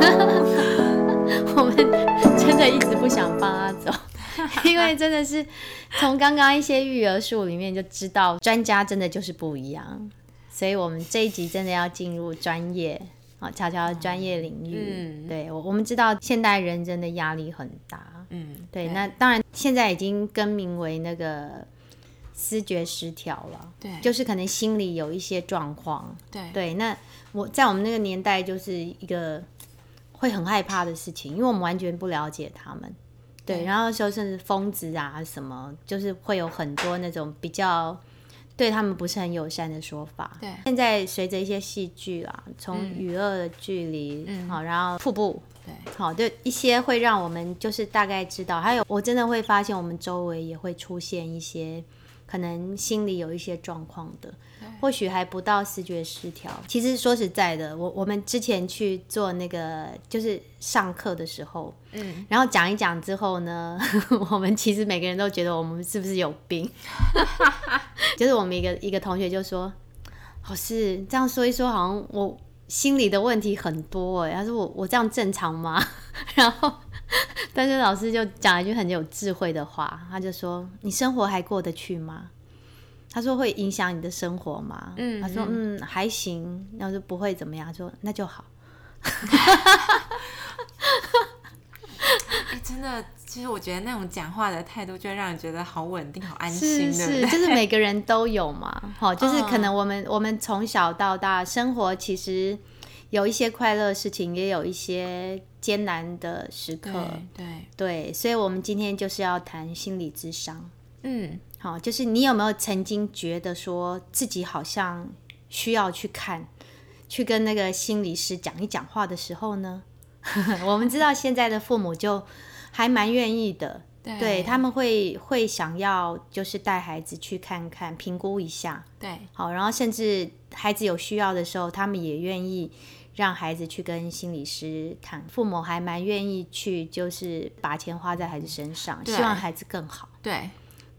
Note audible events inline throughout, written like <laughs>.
<laughs> 我们真的一直不想放他走，<laughs> 因为真的是从刚刚一些育儿书里面就知道，专家真的就是不一样。所以我们这一集真的要进入专业啊，乔乔的专业领域。嗯，对我我们知道现代人真的压力很大。嗯，对，对那当然现在已经更名为那个思觉失调了。对，就是可能心里有一些状况。对对，那我在我们那个年代就是一个。会很害怕的事情，因为我们完全不了解他们，对，然后说甚至疯子啊什么，就是会有很多那种比较对他们不是很友善的说法。对，现在随着一些戏剧啊，从娱乐的距离，嗯，好，然后瀑布，对，好，就一些会让我们就是大概知道，还有我真的会发现我们周围也会出现一些可能心里有一些状况的。或许还不到视觉失调。其实说实在的，我我们之前去做那个就是上课的时候，嗯，然后讲一讲之后呢，<laughs> 我们其实每个人都觉得我们是不是有病？<laughs> 就是我们一个一个同学就说：“老师这样说一说，好像我心里的问题很多哎。”他说：“我我这样正常吗？” <laughs> 然后，但是老师就讲了一句很有智慧的话，他就说：“你生活还过得去吗？”他说，会影响你的生活吗？嗯，他说嗯还行，要是不会怎么样，说那就好。欸、<laughs> 真的，其实我觉得那种讲话的态度，就会让人觉得好稳定、好安心。是是，就是每个人都有嘛。好，<laughs> 就是可能我们、嗯、我们从小到大生活，其实有一些快乐的事情，也有一些艰难的时刻。对对，对，所以我们今天就是要谈心理智商。嗯。好，就是你有没有曾经觉得说自己好像需要去看，去跟那个心理师讲一讲话的时候呢？<laughs> 我们知道现在的父母就还蛮愿意的，对，对，他们会会想要就是带孩子去看看，评估一下，对，好，然后甚至孩子有需要的时候，他们也愿意让孩子去跟心理师谈。父母还蛮愿意去，就是把钱花在孩子身上，希望孩子更好，对。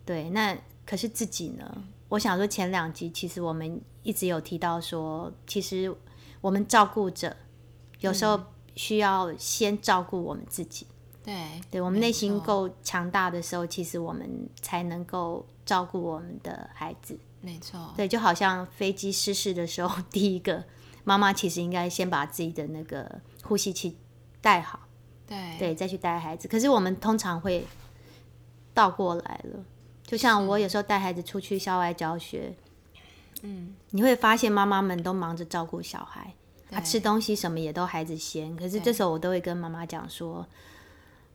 对，那可是自己呢？我想说，前两集其实我们一直有提到说，其实我们照顾者有时候需要先照顾我们自己。对、嗯，对我们内心够强大的时候，其实我们才能够照顾我们的孩子。没错，对，就好像飞机失事的时候，<laughs> 第一个妈妈其实应该先把自己的那个呼吸器带好。对，对，再去带孩子。可是我们通常会倒过来了。就像我有时候带孩子出去校外教学，嗯，你会发现妈妈们都忙着照顾小孩，他吃东西什么也都孩子先。可是这时候我都会跟妈妈讲说：“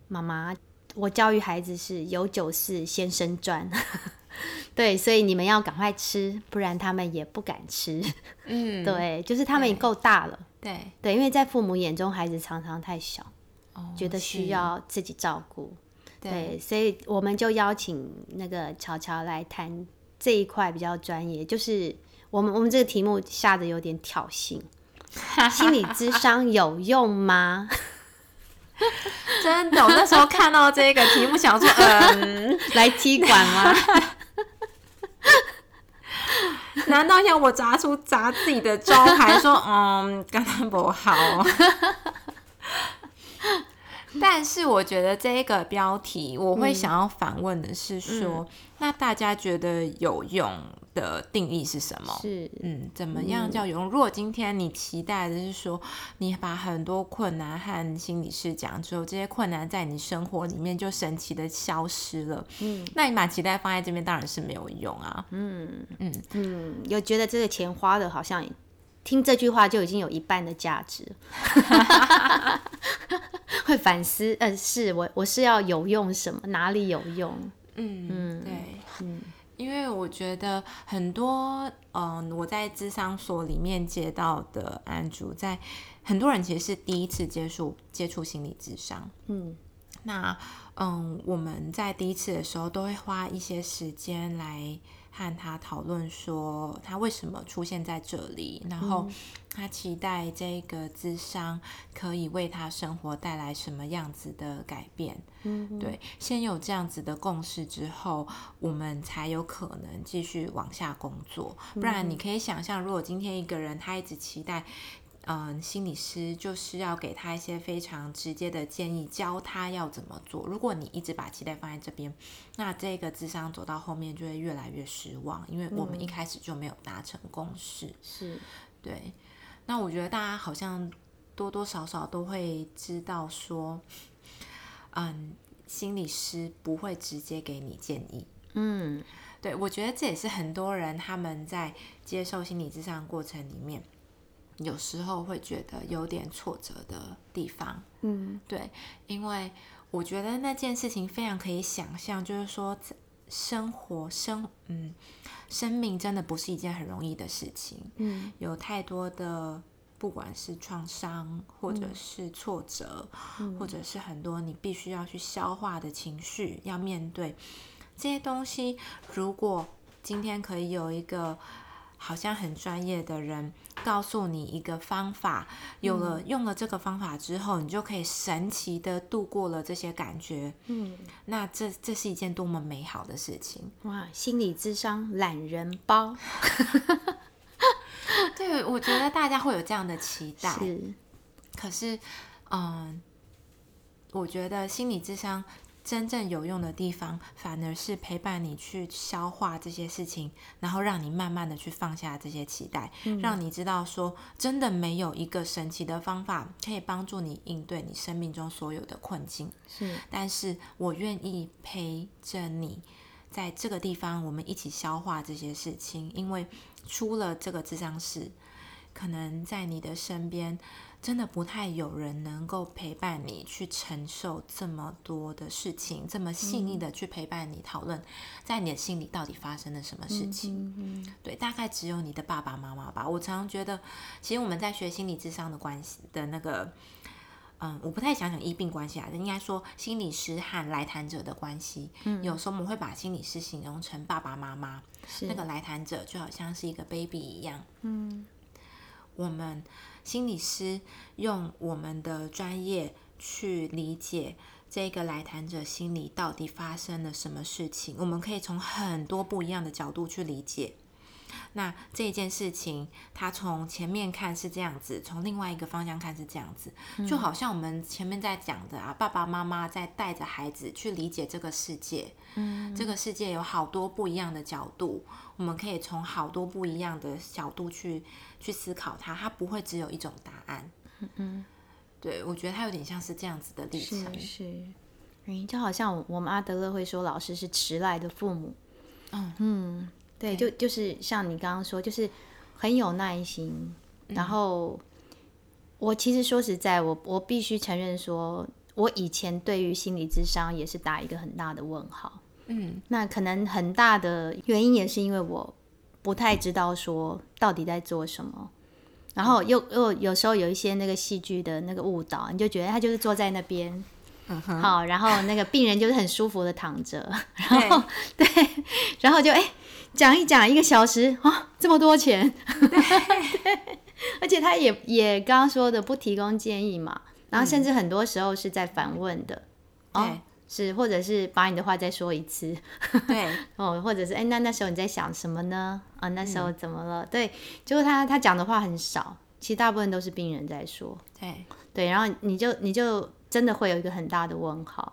妈妈，我教育孩子是有酒是先生赚，<laughs> 对，所以你们要赶快吃，不然他们也不敢吃。”嗯，对，就是他们也够大了，对对，因为在父母眼中，孩子常常太小，哦，觉得需要自己照顾。对，所以我们就邀请那个乔乔来谈这一块比较专业，就是我们我们这个题目下的有点挑衅，<laughs> 心理智商有用吗？<laughs> 真的，我那时候看到这个题目，想说，嗯，<laughs> 来踢馆吗？难道要我砸出砸自己的招牌，说，嗯，刚刚不好？<laughs> 但是我觉得这一个标题，我会想要反问的是说，嗯、那大家觉得有用的定义是什么？是，嗯，怎么样叫有用？如果今天你期待的是说，你把很多困难和心理师讲之后，这些困难在你生活里面就神奇的消失了，嗯，那你把期待放在这边，当然是没有用啊，嗯。嗯。嗯，有觉得这个钱花的好像。听这句话就已经有一半的价值，<laughs> 会反思。呃，是我我是要有用什么？哪里有用？嗯嗯，对，嗯，因为我觉得很多，嗯、呃，我在智商所里面接到的案主，在很多人其实是第一次接触接触心理智商，嗯，那嗯，我们在第一次的时候都会花一些时间来。和他讨论说他为什么出现在这里，然后他期待这个智商可以为他生活带来什么样子的改变。嗯，对，先有这样子的共识之后，我们才有可能继续往下工作。不然，你可以想象，如果今天一个人他一直期待。嗯，心理师就是要给他一些非常直接的建议，教他要怎么做。如果你一直把期待放在这边，那这个智商走到后面就会越来越失望，因为我们一开始就没有达成共识。是，对。那我觉得大家好像多多少少都会知道说，嗯，心理师不会直接给你建议。嗯，对，我觉得这也是很多人他们在接受心理智商过程里面。有时候会觉得有点挫折的地方，嗯，对，因为我觉得那件事情非常可以想象，就是说，生活生嗯，生命真的不是一件很容易的事情，嗯，有太多的不管是创伤或者是挫折，嗯，或者是很多你必须要去消化的情绪，要面对。这些东西。如果今天可以有一个好像很专业的人告诉你一个方法，有了用了这个方法之后，你就可以神奇的度过了这些感觉。嗯，那这这是一件多么美好的事情！哇，心理智商懒人包。<laughs> 对，我觉得大家会有这样的期待。是，可是，嗯，我觉得心理智商。真正有用的地方，反而是陪伴你去消化这些事情，然后让你慢慢的去放下这些期待，嗯、让你知道说，真的没有一个神奇的方法可以帮助你应对你生命中所有的困境。是，但是我愿意陪着你，在这个地方，我们一起消化这些事情，因为出了这个智商室，可能在你的身边。真的不太有人能够陪伴你去承受这么多的事情，这么细腻的去陪伴你讨论，在你的心里到底发生了什么事情？嗯嗯、对，大概只有你的爸爸妈妈吧。我常常觉得，其实我们在学心理智商的关系的那个，嗯，我不太想讲医病关系啊，应该说心理师和来谈者的关系。嗯，有时候我们会把心理师形容成爸爸妈妈，那个来谈者就好像是一个 baby 一样。嗯，我们。心理师用我们的专业去理解这个来谈者心里到底发生了什么事情，我们可以从很多不一样的角度去理解。那这件事情，他从前面看是这样子，从另外一个方向看是这样子，就好像我们前面在讲的啊，爸爸妈妈在带着孩子去理解这个世界。嗯，这个世界有好多不一样的角度，我们可以从好多不一样的角度去。去思考它，它不会只有一种答案。嗯嗯，对，我觉得它有点像是这样子的历程。是，是，嗯，就好像我们阿德勒会说，老师是迟来的父母。嗯嗯，对，就就是像你刚刚说，就是很有耐心。然后我其实说实在，我我必须承认说，我以前对于心理智商也是打一个很大的问号。嗯，那可能很大的原因也是因为我。不太知道说到底在做什么，然后又又有时候有一些那个戏剧的那个误导，你就觉得他就是坐在那边，嗯哼，好，然后那个病人就是很舒服的躺着，然后对，对，然后 <laughs> 就哎讲一讲一个小时啊，这么多钱，对，<laughs> 而且他也也刚刚说的不提供建议嘛，然后甚至很多时候是在反问的，对。哦是，或者是把你的话再说一次，对，<laughs> 哦，或者是哎，那那时候你在想什么呢？啊，那时候怎么了？嗯、对，就是他他讲的话很少，其实大部分都是病人在说，对对，然后你就你就真的会有一个很大的问号。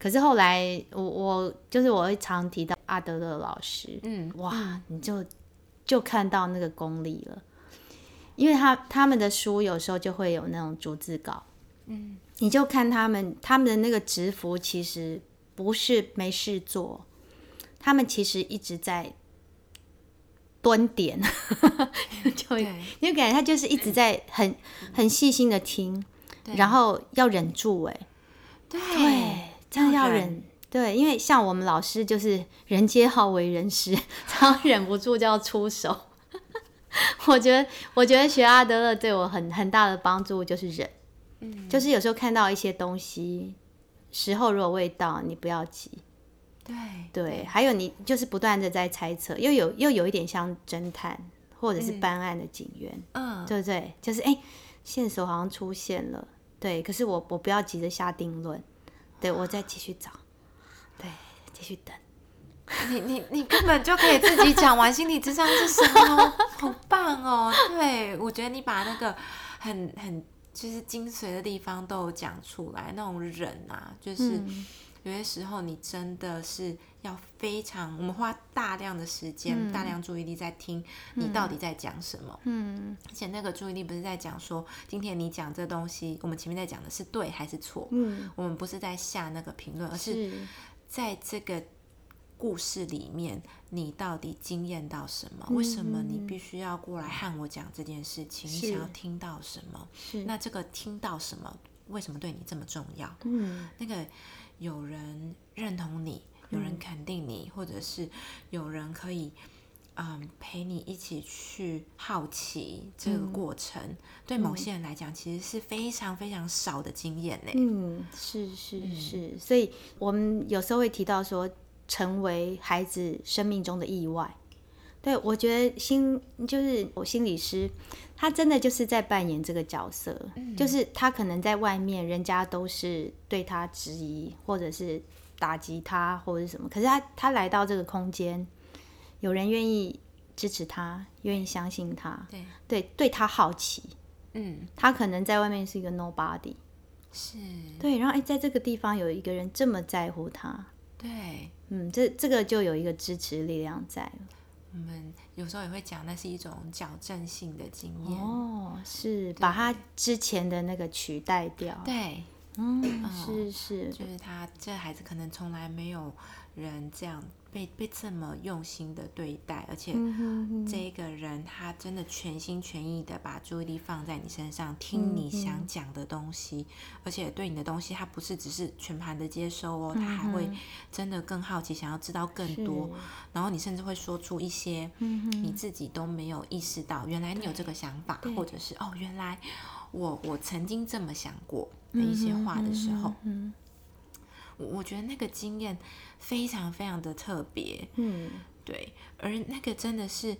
可是后来我我就是我会常提到阿德勒老师，嗯，哇，你就就看到那个功力了，因为他他们的书有时候就会有那种逐字稿，嗯。你就看他们，他们的那个直服其实不是没事做，他们其实一直在蹲点，<laughs> 就你就感觉他就是一直在很很细心的听，然后要忍住哎，对，这样要忍，对，因为像我们老师就是人皆好为人师，<laughs> 常忍不住就要出手。<laughs> 我觉得，我觉得学阿德勒对我很很大的帮助就是忍。嗯，就是有时候看到一些东西，时候如果未到，你不要急。对对，对，还有你就是不断的在猜测，又有又有一点像侦探或者是办案的警员，嗯，对不对？就是哎，线索好像出现了，对，可是我我不要急着下定论，对，我再继续找，对，继续等。你你你根本就可以自己讲完心理智商是什么，<laughs> 好棒哦！对，我觉得你把那个。很很就是精髓的地方都有讲出来。那种忍啊，就是。嗯有些时候，你真的是要非常，我们花大量的时间、嗯、大量注意力在听你到底在讲什么。嗯，而且那个注意力不是在讲说，今天你讲这东西，我们前面在讲的是对还是错。嗯，我们不是在下那个评论，而是在这个故事里面，你到底惊艳到什么？为什么你必须要过来和我讲这件事情？你想要听到什么？那这个听到什么？为什么对你这么重要？嗯，那个。有人认同你，有人肯定你，嗯、或者是有人可以，嗯，陪你一起去好奇这个过程，嗯、对某些人来讲，其实是非常非常少的经验呢。嗯，是是是，嗯、所以我们有时候会提到说，成为孩子生命中的意外。对，我觉得心就是我心理师，他真的就是在扮演这个角色，嗯、就是他可能在外面，人家都是对他质疑，或者是打击他，或者是什么。可是他他来到这个空间，有人愿意支持他，愿意相信他，对对，对他好奇，嗯，他可能在外面是一个 nobody，是，对，然后哎，在这个地方有一个人这么在乎他，对，嗯，这这个就有一个支持力量在了。我们有时候也会讲，那是一种矫正性的经验哦，是把他之前的那个取代掉。对，嗯，是是，就是他这孩子可能从来没有人这样。被被这么用心的对待，而且这个人他真的全心全意的把注意力放在你身上，听你想讲的东西，而且对你的东西，他不是只是全盘的接收哦，他还会真的更好奇，想要知道更多。然后你甚至会说出一些你自己都没有意识到，原来你有这个想法，或者是哦，原来我我曾经这么想过的一些话的时候。我觉得那个经验非常非常的特别，嗯，对，而那个真的是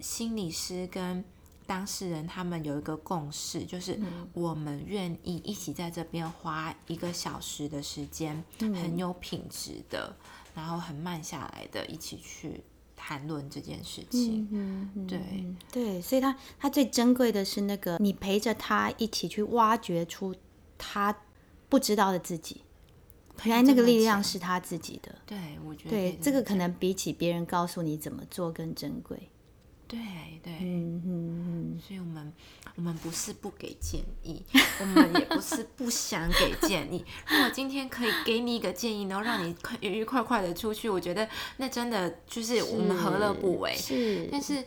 心理师跟当事人他们有一个共识，就是我们愿意一起在这边花一个小时的时间，很有品质的，然后很慢下来的，一起去谈论这件事情，嗯嗯，对。对，所以他他最珍贵的是那个你陪着他一起去挖掘出他不知道的自己。原来那个力量是他自己的，对，我觉得对这个可能比起别人告诉你怎么做更珍贵。对对，嗯嗯嗯，所以我们我们不是不给建议，我们也不是不想给建议。如果今天可以给你一个建议，然后让你快愉愉快快的出去，我觉得那真的就是我们何乐不为？是，但是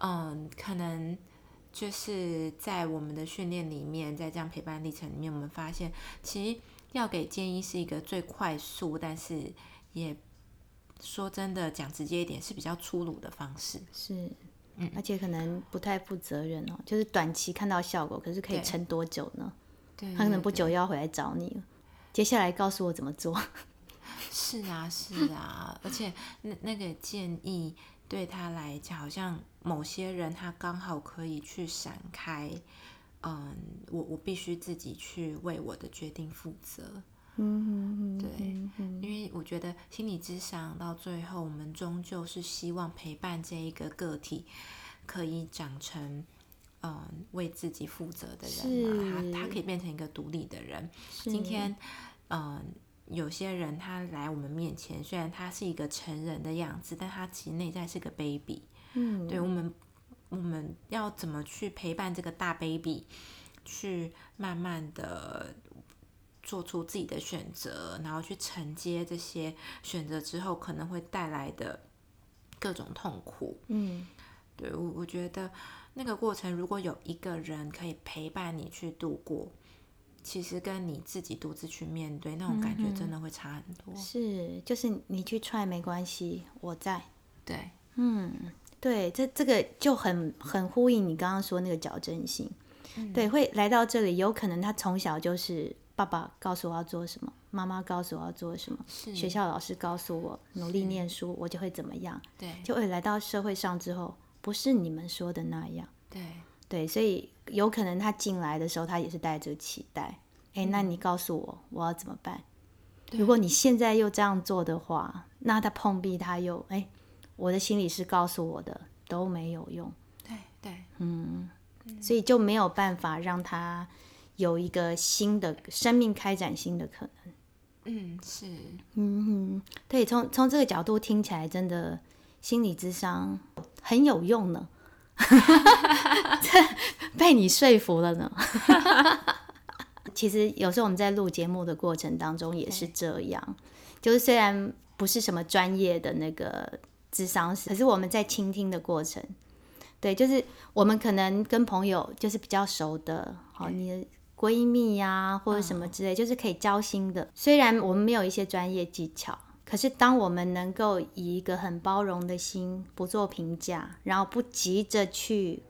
嗯，可能就是在我们的训练里面，在这样陪伴历程里面，我们发现其实。要给建议是一个最快速，但是也说真的讲直接一点是比较粗鲁的方式。是，嗯，而且可能不太负责任哦，就是短期看到效果，可是可以撑多久呢？对，他可能不久又要回来找你了。接下来告诉我怎么做。<laughs> 是啊，是啊，而且那那个建议对他来讲，好像某些人他刚好可以去闪开。嗯，我我必须自己去为我的决定负责。嗯，对，因为我觉得心理咨商到最后，我们终究是希望陪伴这一个个体，可以长成嗯为自己负责的人嘛，他他可以变成一个独立的人。今天，嗯，有些人他来我们面前，虽然他是一个成人的样子，但他其实内在是个 baby。嗯，对我们。我们要怎么去陪伴这个大 baby，去慢慢的做出自己的选择，然后去承接这些选择之后可能会带来的各种痛苦。嗯，对，我我觉得那个过程，如果有一个人可以陪伴你去度过，其实跟你自己独自去面对那种感觉真的会差很多。嗯，是，就是你去踹没关系，我在。对，嗯。对，这这个就很很呼应你刚刚说那个矫正性，嗯、对，会来到这里，有可能他从小就是爸爸告诉我要做什么，妈妈告诉我要做什么，学校老师告诉我努力念书，我就会怎么样，对，就会来到社会上之后，不是你们说的那样，对。对，所以有可能他进来的时候，他也是带着期待，哎，那你告诉我我要怎么办？如果你现在又这样做的话，那他碰壁他又哎。我的心理师告诉我的都没有用。对对，嗯，嗯，所以就没有办法让他有一个新的生命开展新的可能。嗯，是，嗯，对，从从这个角度听起来，真的心理智商很有用呢。<laughs> 被你说服了呢。其实有时候我们在录节目的过程当中也是这样，就是虽然不是什么专业的那个咨商师，可是我们在倾听的过程，对，就是我们可能跟朋友就是比较熟的，好，你的闺蜜呀、啊、或者什么之类，就是可以交心的。虽然我们没有一些专业技巧。可是，当我们能够以一个很包容的心，不做评价，然后不急着去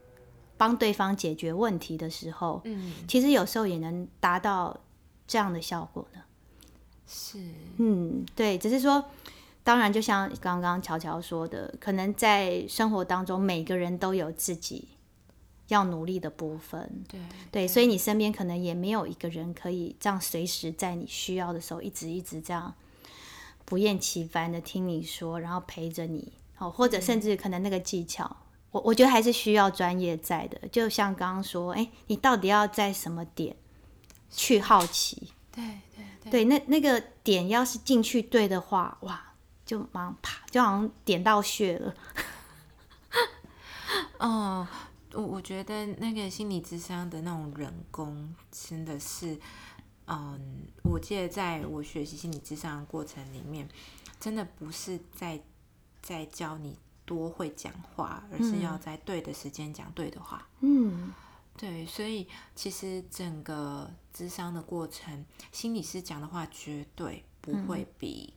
帮对方解决问题的时候，嗯，其实有时候也能达到这样的效果的。是，嗯，对，只是说，当然，就像刚刚乔乔说的，可能在生活当中，每个人都有自己要努力的部分。对，对，所以你身边可能也没有一个人可以这样随时在你需要的时候，一直一直这样。不厌其烦的听你说，然后陪着你，哦，或者甚至可能那个技巧，嗯、我我觉得还是需要专业在的。就像刚刚说，哎，你到底要在什么点去好奇？对对对，对，那那个点要是进去对的话，哇，就马上啪，就好像点到穴了。<laughs> 哦，我我觉得那个心理智商的那种人工真的是。嗯，我记得在我学习心理智商的过程里面，真的不是在在教你多会讲话，而是要在对的时间讲对的话。嗯，对，所以其实整个智商的过程，心理师讲的话绝对不会比。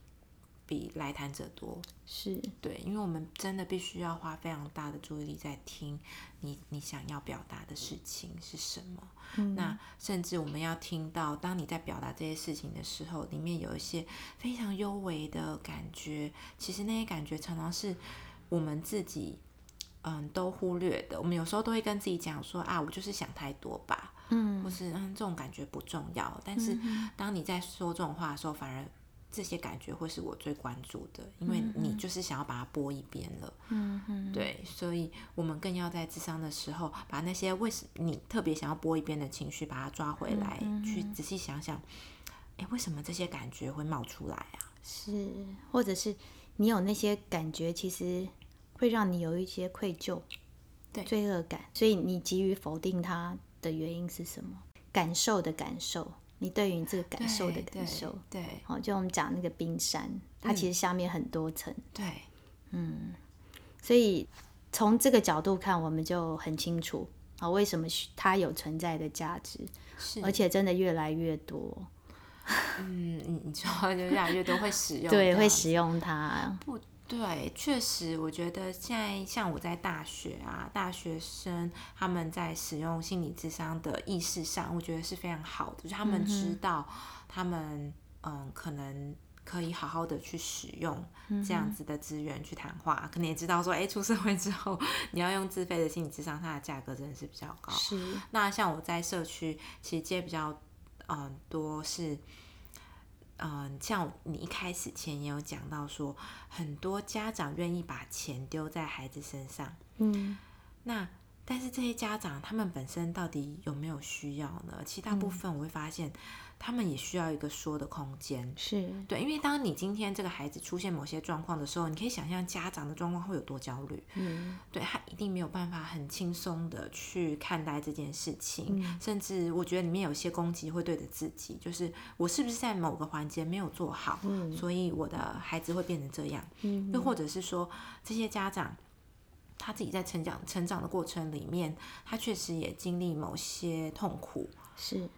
比来谈者多，是对，因为我们真的必须要花非常大的注意力在听你你想要表达的事情是什么。嗯，那甚至我们要听到，当你在表达这些事情的时候，里面有一些非常幽微的感觉，其实那些感觉常常是我们自己嗯都忽略的。我们有时候都会跟自己讲说啊，我就是想太多吧，嗯，或是嗯这种感觉不重要。但是当你在说这种话的时候，反而。这些感觉会是我最关注的，因为你就是想要把它播一边了。嗯嗯，对，所以我们更要在智商的时候，把那些为什么你特别想要播一边的情绪，把它抓回来，嗯、去仔细想想，哎，为什么这些感觉会冒出来啊？是，或者是你有那些感觉，其实会让你有一些愧疚、对罪恶感，所以你急于否定它的原因是什么？感受的感受。你对于你这个感受的感受，对，对，好，就我们讲那个冰山，它其实下面很多层，对，嗯，所以从这个角度看，我们就很清楚啊，为什么它有存在的价值，是，而且真的越来越多，嗯，你你说就越来越多会使用，<laughs> 对，会使用它，不。对，确实，我觉得现在像我在大学啊，大学生他们在使用心理智商的意识上，我觉得是非常好的，就是他们知道他们嗯，可能可以好好的去使用这样子的资源去谈话，嗯、可能也知道说，哎，出社会之后你要用自费的心理智商，它的价格真的是比较高。是，那像我在社区，其实接比较嗯多是。嗯，像你一开始前也有讲到说，很多家长愿意把钱丢在孩子身上，嗯，那。但是这些家长他们本身到底有没有需要呢？其实大部分我会发现，他们也需要一个说的空间。是对，因为当你今天这个孩子出现某些状况的时候，你可以想象家长的状况会有多焦虑。嗯，对，他一定没有办法很轻松的去看待这件事情，嗯，甚至我觉得里面有些攻击会对着自己，就是我是不是在某个环节没有做好，嗯，所以我的孩子会变成这样。嗯，又或者是说这些家长。他自己在成长成长的过程里面，他确实也经历某些痛苦，是，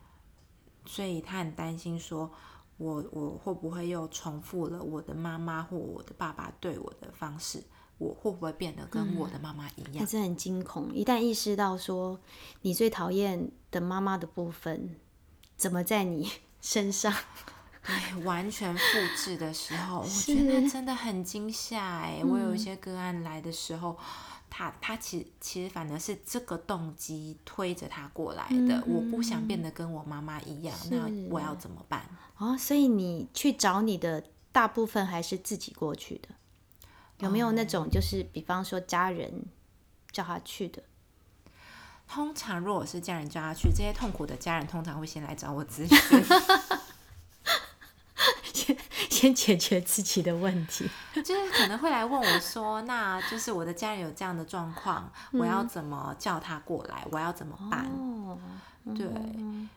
所以他很担心说，我我会不会又重复了我的妈妈或我的爸爸对我的方式，我会不会变得跟我的妈妈一样？还是很惊恐。一旦意识到说，你最讨厌的妈妈的部分，怎么在你身上？<laughs> 对，完全复制的时候，我觉得真的很惊吓哎！我有一些个案来的时候。他他其实其实反而是这个动机推着他过来的。嗯、我不想变得跟我妈妈一样，那我要怎么办？哦，所以你去找你的大部分还是自己过去的，有没有那种就是比方说家人叫他去的？通常如果是家人叫他去，这些痛苦的家人通常会先来找我咨询。<laughs> 先解决自己的问题，<laughs> 就是可能会来问我说：“那就是我的家人有这样的状况，我要怎么叫他过来？我要怎么办？”哦，对，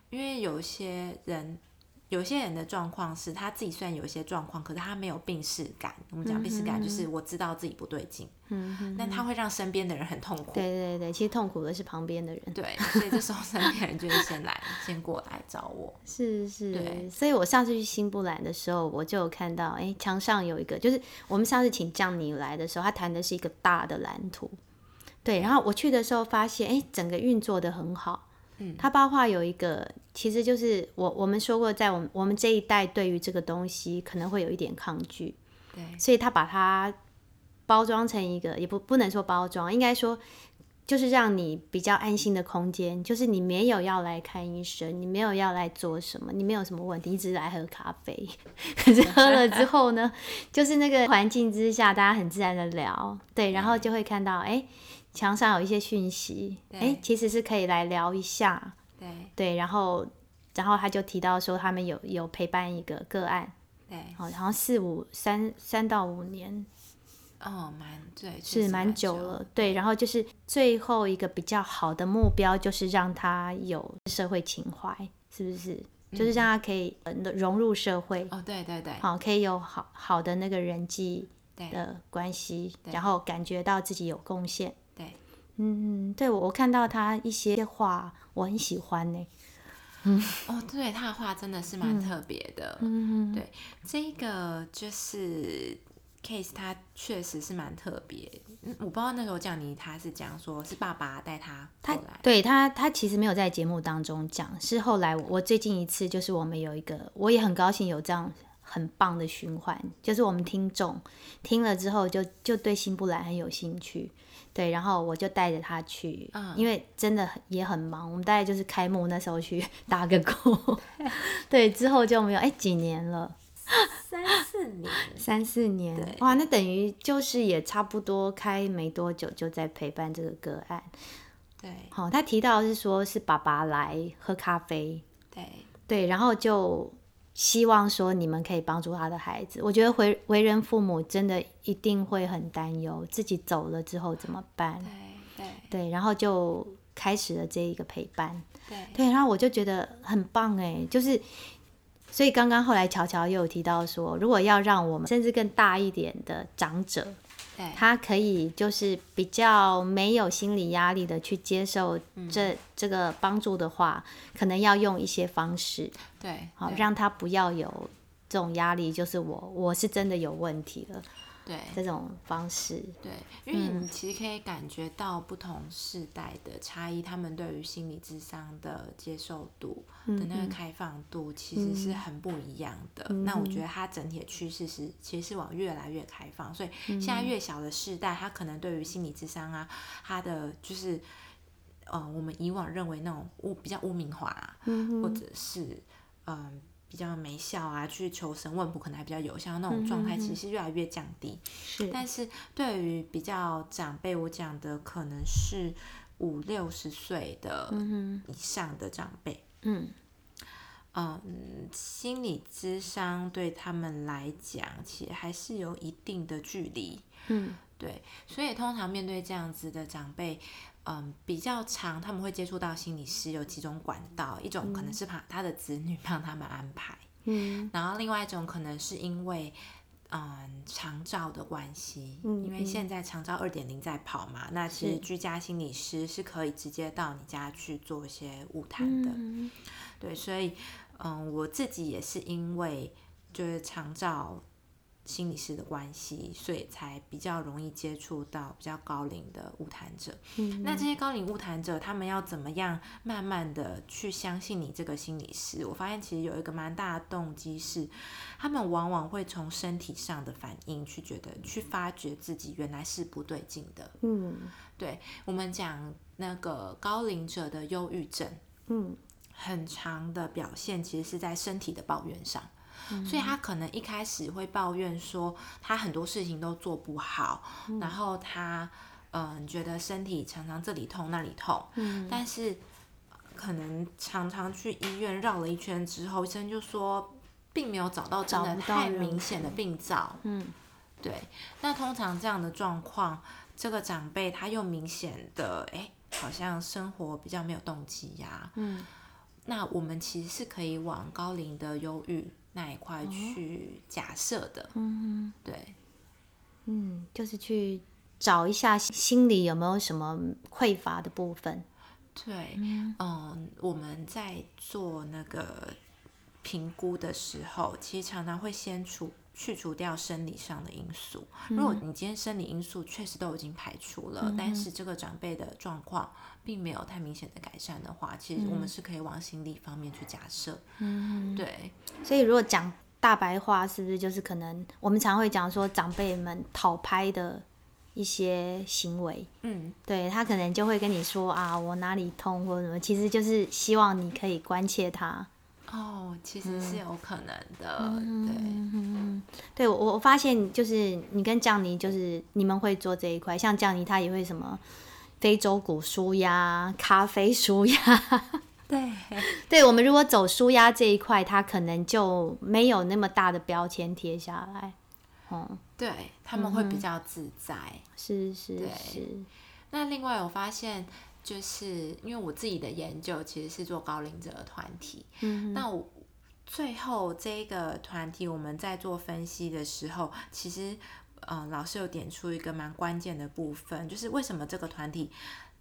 因为有些人。有些人的状况是他自己虽然有一些状况，可是他没有病逝感。我们讲病逝感就是我知道自己不对劲，嗯哼，但他会让身边的人很痛苦。对对对，其实痛苦的是旁边的人。对，所以这时候身边人就会先来，先过来找我。<laughs> 是是，对。所以我上次去新布兰的时候，我就有看到，哎、欸，墙上有一个，就是我们上次请降尼来的时候，他谈的是一个大的蓝图。对，然后我去的时候发现，哎、欸，整个运作的很好。嗯，它包括有一个，其实就是我我们说过，在我们我们这一代对于这个东西可能会有一点抗拒，对，所以他把它包装成一个，也不不能说包装，应该说就是让你比较安心的空间，就是你没有要来看医生，你没有要来做什么，你没有什么问题，你只是来喝咖啡，可是喝了之后呢，就是那个环境之下，大家很自然的聊，对，然后就会看到，哎、欸。墙上有一些讯息，哎、欸，其实是可以来聊一下，对。对，然后然后他就提到说他们有有陪伴一个个案，对，好像四五三三到五年，哦，蛮对，是蛮久了，对，然后就是最后一个比较好的目标就是让他有社会情怀，是不是？嗯、就是让他可以融入社会，哦，对对对，好，可以有好好的那个人际的关系，然后感觉到自己有贡献。嗯，对，我我看到他一些画，我很喜欢呢。嗯，<laughs> 哦，对，他的画真的是蛮特别的。嗯，对，这个就是 case，他确实是蛮特别。嗯，我不知道那时候讲你他是讲说是爸爸带他过来，他对他他其实没有在节目当中讲，是后来我最近一次就是我们有一个，我也很高兴有这样很棒的循环，就是我们听众听了之后就就对新布兰很有兴趣。对，然后我就带着他去，嗯，因为真的也很忙。我们大概就是开幕那时候去 <laughs> 打个勾，对，之后就没有。哎，几年了？<laughs> 三四年，三四年。哇，那等于就是也差不多开没多久就在陪伴这个个案。对，好，他提到是说是爸爸来喝咖啡，对对，然后就。希望说你们可以帮助他的孩子。我觉得为为人父母真的一定会很担忧，自己走了之后怎么办？对对对，然后就开始了这一个陪伴。对对，然后我就觉得很棒哎，就是所以刚刚后来乔乔又有提到说，如果要让我们甚至更大一点的长者。他可以就是比较没有心理压力的去接受这、嗯、这个帮助的话，可能要用一些方式，对，好让他不要有这种压力，就是我我是真的有问题了。对这种方式，对，因为你其实可以感觉到不同世代的差异，嗯、他们对于心理智商的接受度的那个开放度，其实是很不一样的。嗯、那我觉得它整体的趋势是，其实是往越来越开放。所以现在越小的世代，他可能对于心理智商啊，他的就是，呃，我们以往认为那种污比较污名化啊，嗯、或者是嗯。呃比较没效啊，去求神问卜可能还比较有效，那种状态其实是越来越降低。是，但是对于比较长辈，我讲的可能是五六十岁的以上的长辈，嗯嗯，心理智商对他们来讲，其实还是有一定的距离。嗯，对，所以通常面对这样子的长辈。嗯，比较长，他们会接触到心理师有几种管道，一种可能是怕他的子女 <laughs> 帮他们安排，嗯，然后另外一种可能是因为嗯长照的关系，嗯，因为现在长照二点零在跑嘛，那其实居家心理师是可以直接到你家去做一些晤谈的，嗯，对，所以嗯，我自己也是因为就是长照。心理师的关系，所以才比较容易接触到比较高龄的误谈者。嗯，那这些高龄误谈者，他们要怎么样慢慢的去相信你这个心理师？我发现其实有一个蛮大的动机是，他们往往会从身体上的反应去觉得，去发觉自己原来是不对劲的。嗯，对，我们讲那个高龄者的忧郁症，嗯，很长的表现其实是在身体的抱怨上。所以他可能一开始会抱怨说，他很多事情都做不好，嗯、然后他嗯、呃，觉得身体常常这里痛那里痛，嗯，但是可能常常去医院绕了一圈之后，医生就说并没有找到真的太明显的病灶，嗯，对。那通常这样的状况，这个长辈他又明显的哎，好像生活比较没有动机呀、啊，嗯，那我们其实是可以往高龄的忧郁那一块去假设的，嗯，对，嗯，就是去。找一下心里有没有什么匮乏的部分？对，嗯，嗯，我们在做那个评估的时候，其实常常会先除去除掉生理上的因素。如果你今天生理因素确实都已经排除了，嗯，但是这个长辈的状况并没有太明显的改善的话，其实我们是可以往心理方面去假设。嗯，对。所以如果讲大白话，是不是就是可能我们常会讲说长辈们讨拍的？一些行为，嗯，对，他可能就会跟你说啊，我哪里痛或者什么，其实就是希望你可以关切他。哦，其实是有可能的，嗯、对，嗯，对我我发现就是你跟酱妮就是你们会做这一块，像酱妮他也会什么非洲鼓舒压、咖啡舒压，对，<laughs> 对我们如果走舒压这一块，它可能就没有那么大的标签贴下来。嗯，对，他们会比较自在，嗯、是是对是。那另外我发现，就是因为我自己的研究其实是做高龄者的团体，嗯，那我最后这个团体我们在做分析的时候，其实呃老师有点出一个蛮关键的部分，就是为什么这个团体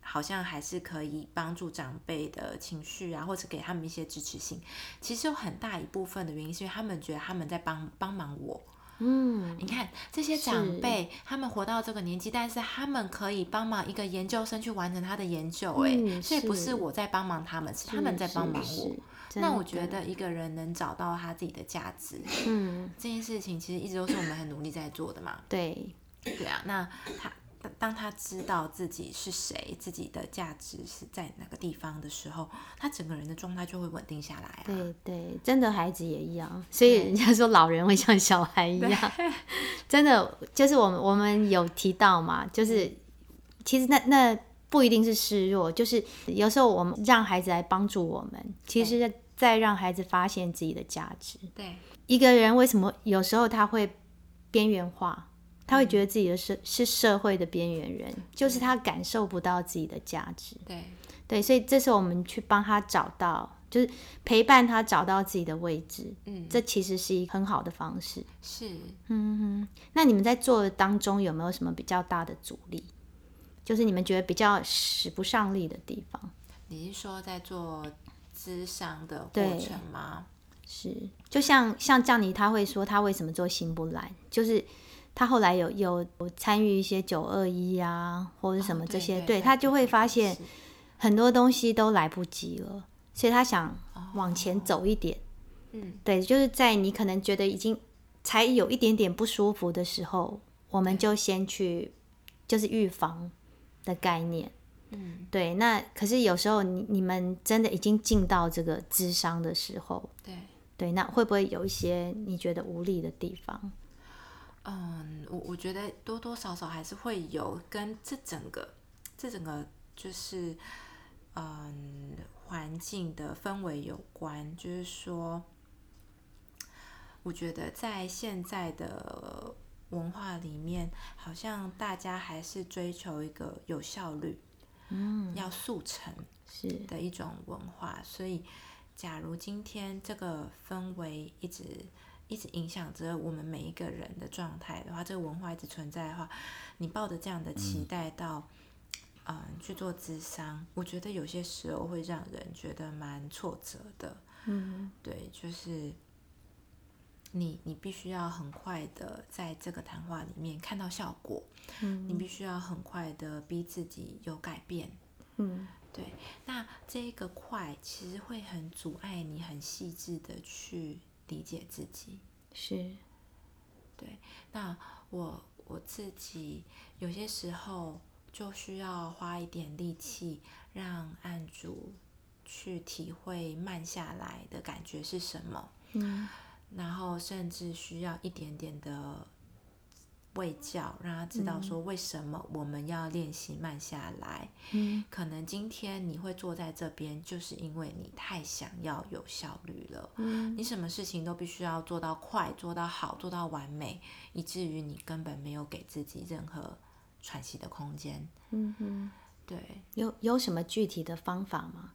好像还是可以帮助长辈的情绪啊，或者给他们一些支持性。其实有很大一部分的原因是因为他们觉得他们在帮帮忙我。嗯，你看这些长辈，他们活到这个年纪，但是他们可以帮忙一个研究生去完成他的研究，哎、嗯，所以不是我在帮忙他们，是，是他们在帮忙我。那我觉得一个人能找到他自己的价值，嗯，这件事情其实一直都是我们很努力在做的嘛。对，对啊，那他。当他知道自己是谁，自己的价值是在哪个地方的时候，他整个人的状态就会稳定下来啊。对对，真的孩子也一样，所以人家说老人会像小孩一样，<laughs> 真的就是我们我们有提到嘛，就是其实那那不一定是示弱，就是有时候我们让孩子来帮助我们，其实在让孩子发现自己的价值。对，一个人为什么有时候他会边缘化？他会觉得自己的是是社会的边缘人，就是他感受不到自己的价值。对对，所以这时候我们去帮他找到，就是陪伴他找到自己的位置。嗯，这其实是一个很好的方式。是，嗯哼。那你们在做的当中有没有什么比较大的阻力？就是你们觉得比较使不上力的地方？你是说在做智商的过程吗？是，就像像降妮他会说他为什么做心不兰，就是。他后来有有参与一些九二一啊，或者什么这些，哦、对，他就会发现很多东西都来不及了，所以他想往前走一点。嗯、哦，对，就是在你可能觉得已经才有一点点不舒服的时候，我们就先去，就是预防的概念。嗯，对。那可是有时候你你们真的已经进到这个智商的时候，对对，那会不会有一些你觉得无力的地方？嗯，我我觉得多多少少还是会有跟这整个这整个就是嗯环境的氛围有关。就是说，我觉得在现在的文化里面，好像大家还是追求一个有效率，嗯，要速成是的一种文化。所以，假如今天这个氛围一直。一直影响着我们每一个人的状态的话，这个文化一直存在的话，你抱着这样的期待到，嗯，嗯，去做智商，我觉得有些时候会让人觉得蛮挫折的。嗯，对，就是你你必须要很快的在这个谈话里面看到效果，嗯，你必须要很快的逼自己有改变。嗯，对，那这个快其实会很阻碍你很细致的去。理解自己是，对。那我我自己有些时候就需要花一点力气，让案主去体会慢下来的感觉是什么。嗯。然后甚至需要一点点的卫教，让他知道说为什么我们要练习慢下来。嗯，可能今天你会坐在这边，就是因为你太想要有效率了。嗯，你什么事情都必须要做到快，做到好，做到完美，以至于你根本没有给自己任何喘息的空间。嗯哼，对，有有什么具体的方法吗？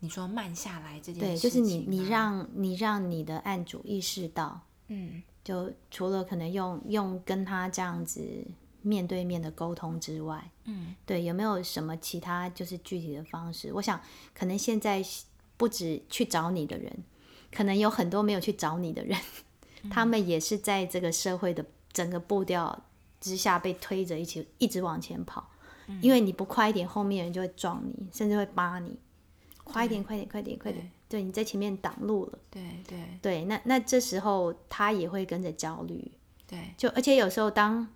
你说慢下来这件事，对，就是你你让你让你的案主意识到，嗯，就除了可能用用跟他这样子面对面的沟通之外，嗯，对，有没有什么其他就是具体的方式？我想可能现在不止去找你的人，可能有很多没有去找你的人，嗯、<laughs> 他们也是在这个社会的整个步调之下被推着一起一直往前跑，嗯，因为你不快一点，后面人就会撞你，甚至会扒你。快一点，快点，快点，快点！对，你在前面挡路了。对对对，那那这时候他也会跟着焦虑。对，就而且有时候当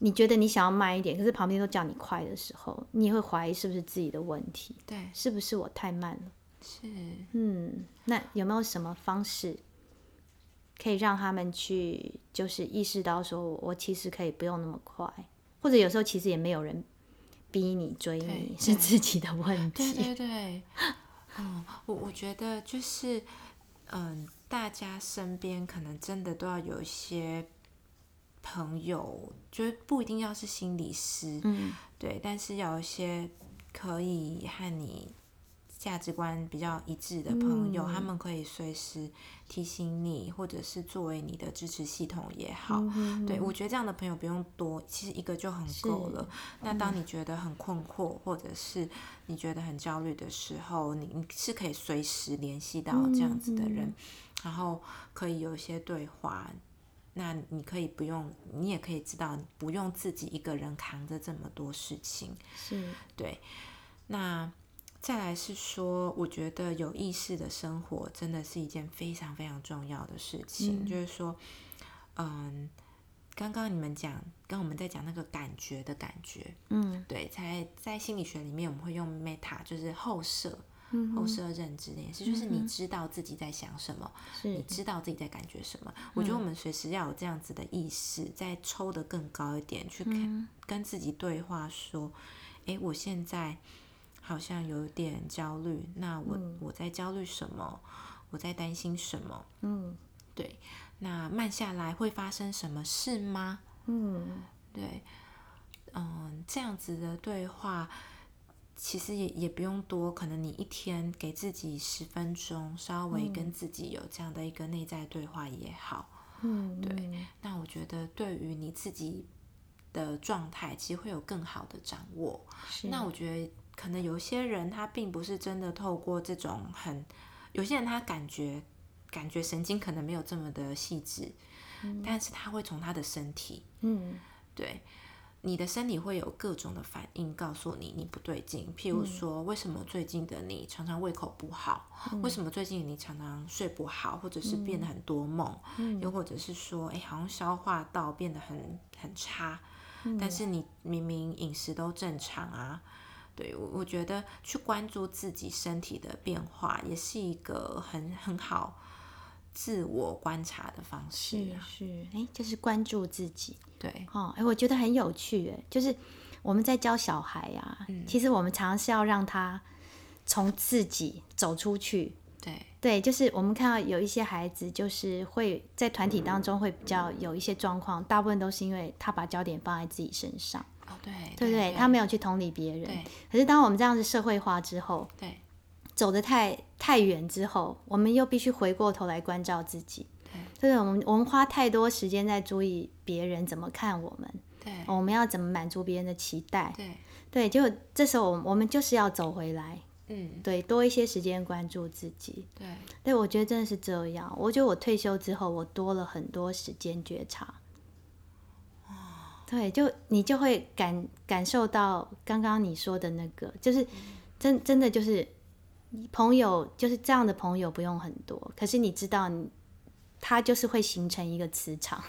你觉得你想要慢一点，可是旁边都叫你快的时候，你也会怀疑是不是自己的问题。对，是不是我太慢了？是。嗯，那有没有什么方式可以让他们去，就是意识到说我其实可以不用那么快，或者有时候其实也没有人逼你追你，是自己的问题。对对对。<laughs> 嗯，我我觉得就是，嗯，大家身边可能真的都要有一些朋友，就是不一定要是心理师，嗯，对，但是要有一些可以和你。价值观比较一致的朋友，嗯，他们可以随时提醒你，或者是作为你的支持系统也好。嗯、对，我觉得这样的朋友不用多，其实一个就很够了。那当你觉得很困惑，嗯，或者是你觉得很焦虑的时候，你你是可以随时联系到这样子的人，嗯，然后可以有一些对话。那你可以不用，你也可以知道，不用自己一个人扛着这么多事情。是，对，那。再来是说，我觉得有意识的生活真的是一件非常非常重要的事情。嗯、就是说，嗯，刚刚你们讲，跟我们在讲那个感觉的感觉，嗯，对，在在心理学里面，我们会用 meta，就是后设、嗯，后设认知的意思，就是你知道自己在想什么，嗯、你知道自己在感觉什么。我觉得我们随时要有这样子的意识，再抽得更高一点，去跟自己对话，说，哎，我现在。好像有点焦虑，那我、嗯、我在焦虑什么？我在担心什么？嗯，对。那慢下来会发生什么事吗？嗯，对。嗯，这样子的对话其实也也不用多，可能你一天给自己十分钟，稍微跟自己有这样的一个内在对话也好。嗯，对。那我觉得对于你自己的状态，其实会有更好的掌握。那我觉得。可能有些人他并不是真的透过这种很，有些人他感觉感觉神经可能没有这么的细致，嗯，但是他会从他的身体，嗯，对，你的身体会有各种的反应告诉你你不对劲，譬如说，为什么最近的你常常胃口不好？嗯，为什么最近你常常睡不好，或者是变得很多梦？嗯，又或者是说，哎，好像消化道变得很很差，嗯，但是你明明饮食都正常啊。对，我我觉得去关注自己身体的变化，也是一个很很好自我观察的方式啊。是是，哎，就是关注自己。对，哦，哎，我觉得很有趣，哎，就是我们在教小孩呀，嗯，其实我们常常是要让他从自己走出去。对对，就是我们看到有一些孩子，就是会在团体当中会比较有一些状况，大部分都是因为他把焦点放在自己身上。哦，对对对，他没有去同理别人。对。可是当我们这样子社会化之后，对，走得太太远之后，我们又必须回过头来关照自己。对。对，我们我们花太多时间在注意别人怎么看我们。对。我们要怎么满足别人的期待？对。对，就这时候，我们就是要走回来。嗯。对，多一些时间关注自己。对。对，我觉得真的是这样。我觉得我退休之后，我多了很多时间觉察。对，就你就会感感受到刚刚你说的那个，就是真真的就是朋友就是这样的朋友不用很多，可是你知道你，他就是会形成一个磁场。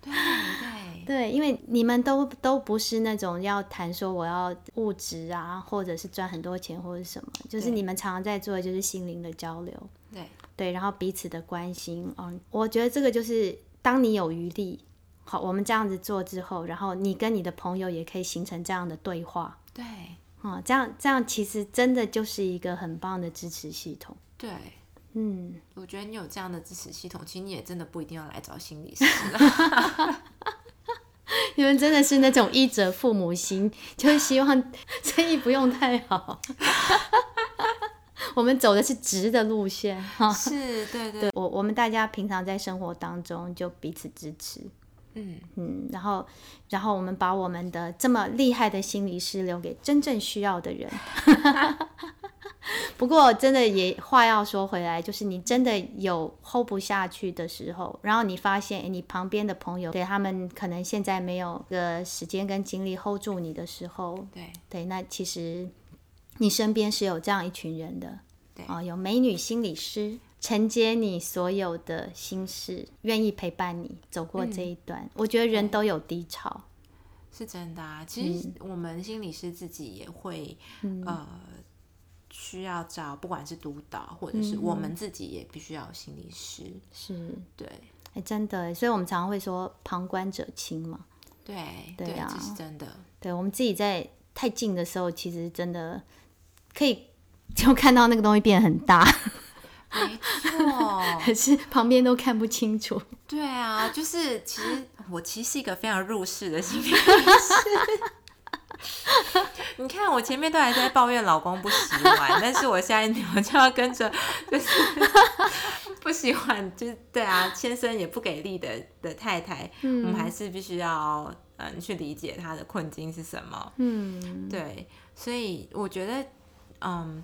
对对 <laughs> 对，因为你们都都不是那种要谈说我要物质啊，或者是赚很多钱或者什么，就是你们常常在做的就是心灵的交流。对对，然后彼此的关心，嗯，我觉得这个就是当你有余力。好，我们这样子做之后，然后你跟你的朋友也可以形成这样的对话。对，哦、嗯，这样这样其实真的就是一个很棒的支持系统。对，嗯，我觉得你有这样的支持系统，其实你也真的不一定要来找心理师了。<laughs> 你们真的是那种医者父母心，就是希望生意不用太好。<laughs> 我们走的是直的路线，哈，是对对，对。我我们大家平常在生活当中就彼此支持，嗯嗯，然后然后我们把我们的这么厉害的心理师留给真正需要的人。<laughs> 不过真的也话要说回来，就是你真的有 hold 不下去的时候，然后你发现，诶，你旁边的朋友对他们可能现在没有个时间跟精力 hold 住你的时候，对对，那其实。你身边是有这样一群人的，对啊，有美女心理师承接你所有的心事，愿意陪伴你走过这一段。嗯、我觉得人都有低潮，是真的啊。其实我们心理师自己也会，嗯、呃，需要找，不管是督导或者是我们自己也必须要有心理师。是，对，哎，真的，所以我们常常会说旁观者清嘛。对，对啊，这是真的。对，我们自己在太近的时候，其实真的。可以 <laughs> 就看到那个东西变得很大，没错，<laughs> 可是旁边都看不清楚。对啊，就是其实我其实是一个非常入世的心理师。<laughs> 你看我前面都还在抱怨老公不洗碗，但是我下一秒就要跟着就是不洗碗，就是 <laughs> 对啊，先生也不给力的的太太，嗯、我们还是必须要嗯去理解他的困境是什么。嗯，对，所以我觉得。嗯，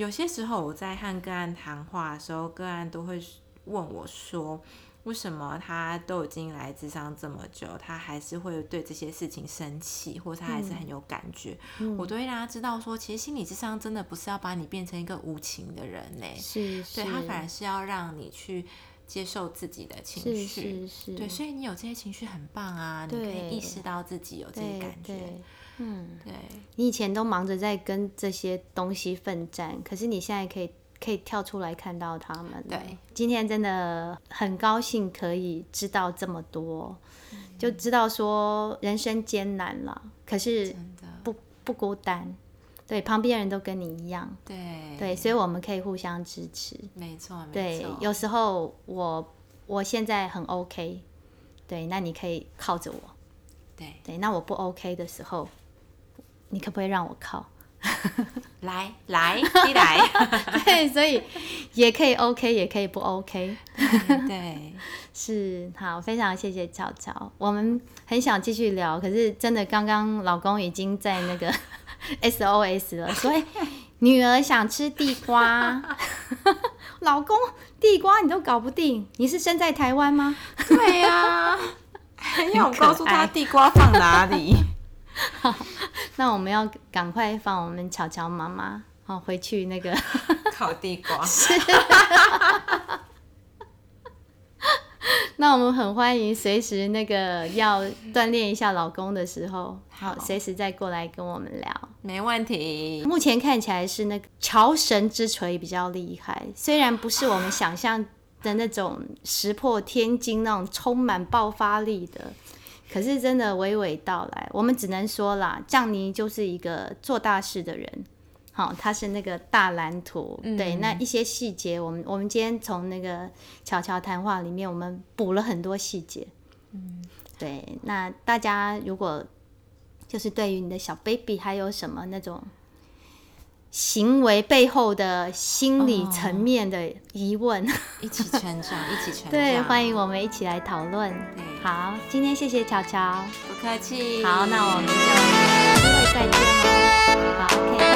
有些时候我在和个案谈话的时候，个案都会问我说：“为什么他都已经来智商这么久，他还是会对这些事情生气，或者他还是很有感觉？”嗯、我都会让他知道说，其实心理智商真的不是要把你变成一个无情的人呢，是，是，对，他反而是。要让你去接受自己的情绪，是。是是，对，所以你有这些情绪很棒啊，你可以意识到自己有这些感觉。嗯，对，你以前都忙着在跟这些东西奋战，可是你现在可以可以跳出来看到他们。对，今天真的很高兴可以知道这么多，嗯、就知道说人生艰难了，可是不不孤单，对，旁边人都跟你一样，对。对，所以我们可以互相支持。没错，对，有时候我我现在很 OK，对，那你可以靠着我，对。对，那我不 OK 的时候。你可不可以让我靠？<laughs> 来来，你来。<laughs> 对，所以也可以 OK，也可以不 OK。对，对 <laughs> 是好，非常谢谢乔乔。我们很想继续聊，可是真的刚刚老公已经在那个 SOS 了，所以女儿想吃地瓜，老公地瓜你都搞不定，你是生在台湾吗？对呀、要告诉他地瓜放哪里。好，那我们要赶快放我们巧巧妈妈好回去那个 <laughs> 烤地瓜。<laughs> 是，<laughs> 那我们很欢迎随时那个要锻炼一下老公的时候，好，随时再过来跟我们聊，没问题。目前看起来是那个乔神之锤比较厉害，虽然不是我们想象的那种石破天惊那种充满爆发力的。可是真的娓娓道来，我们只能说啦，降尼就是一个做大事的人，好，他是那个大蓝图，嗯、对，那一些细节，我们我们今天从那个巧巧谈话里面，我们补了很多细节，嗯，对，那大家如果就是对于你的小 baby 还有什么那种。行为背后的心理层面的疑问，哦、一起成长，一起成长。<laughs> 对，欢迎我们一起来讨论。对，好，今天谢谢乔乔，不客气。好，那我们就有机会再见喽。好，OK。